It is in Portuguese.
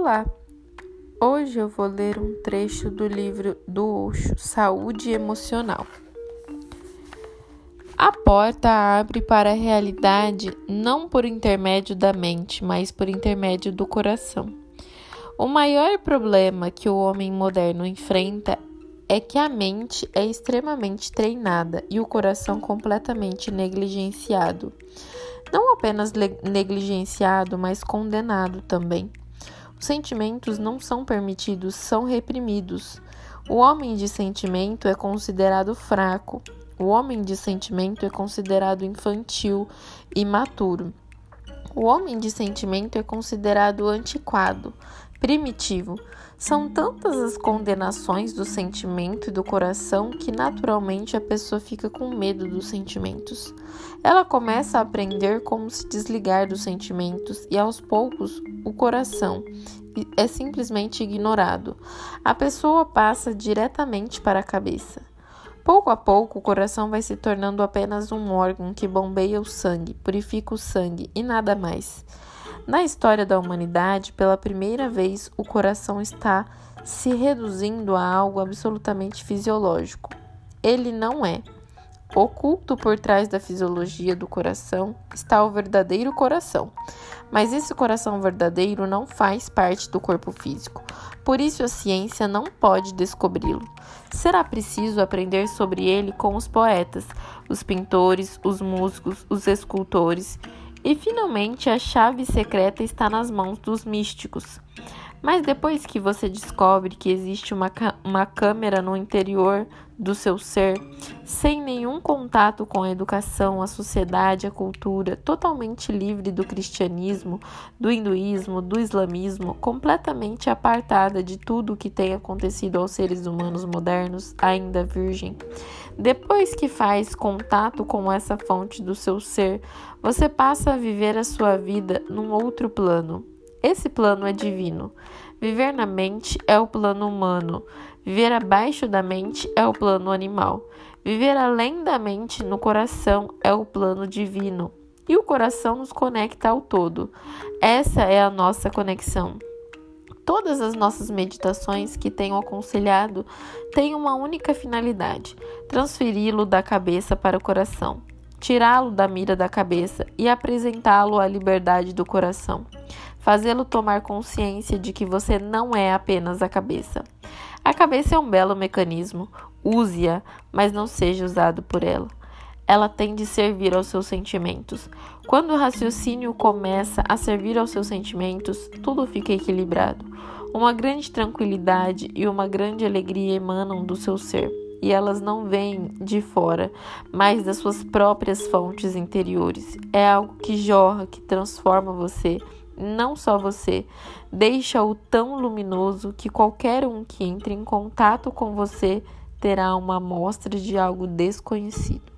Olá! Hoje eu vou ler um trecho do livro do Osho, Saúde Emocional. A porta abre para a realidade não por intermédio da mente, mas por intermédio do coração. O maior problema que o homem moderno enfrenta é que a mente é extremamente treinada e o coração completamente negligenciado. Não apenas negligenciado, mas condenado também. Os sentimentos não são permitidos, são reprimidos. O homem de sentimento é considerado fraco. O homem de sentimento é considerado infantil, imaturo. O homem de sentimento é considerado antiquado, primitivo. São tantas as condenações do sentimento e do coração que naturalmente a pessoa fica com medo dos sentimentos. Ela começa a aprender como se desligar dos sentimentos e aos poucos o coração é simplesmente ignorado. A pessoa passa diretamente para a cabeça. Pouco a pouco, o coração vai se tornando apenas um órgão que bombeia o sangue, purifica o sangue e nada mais. Na história da humanidade, pela primeira vez, o coração está se reduzindo a algo absolutamente fisiológico. Ele não é. Oculto por trás da fisiologia do coração está o verdadeiro coração. Mas esse coração verdadeiro não faz parte do corpo físico. Por isso a ciência não pode descobri-lo. Será preciso aprender sobre ele com os poetas, os pintores, os músicos, os escultores e finalmente a chave secreta está nas mãos dos místicos. Mas depois que você descobre que existe uma, uma câmera no interior do seu ser, sem nenhum contato com a educação, a sociedade, a cultura, totalmente livre do cristianismo, do hinduísmo, do islamismo, completamente apartada de tudo o que tem acontecido aos seres humanos modernos, ainda virgem. Depois que faz contato com essa fonte do seu ser, você passa a viver a sua vida num outro plano. Esse plano é divino. Viver na mente é o plano humano. Viver abaixo da mente é o plano animal. Viver além da mente no coração é o plano divino. E o coração nos conecta ao todo. Essa é a nossa conexão. Todas as nossas meditações que tenho aconselhado têm uma única finalidade: transferi-lo da cabeça para o coração, tirá-lo da mira da cabeça e apresentá-lo à liberdade do coração, fazê-lo tomar consciência de que você não é apenas a cabeça. A cabeça é um belo mecanismo, use-a, mas não seja usado por ela ela tem de servir aos seus sentimentos. Quando o raciocínio começa a servir aos seus sentimentos, tudo fica equilibrado. Uma grande tranquilidade e uma grande alegria emanam do seu ser, e elas não vêm de fora, mas das suas próprias fontes interiores. É algo que jorra, que transforma você, não só você, deixa-o tão luminoso que qualquer um que entre em contato com você terá uma amostra de algo desconhecido.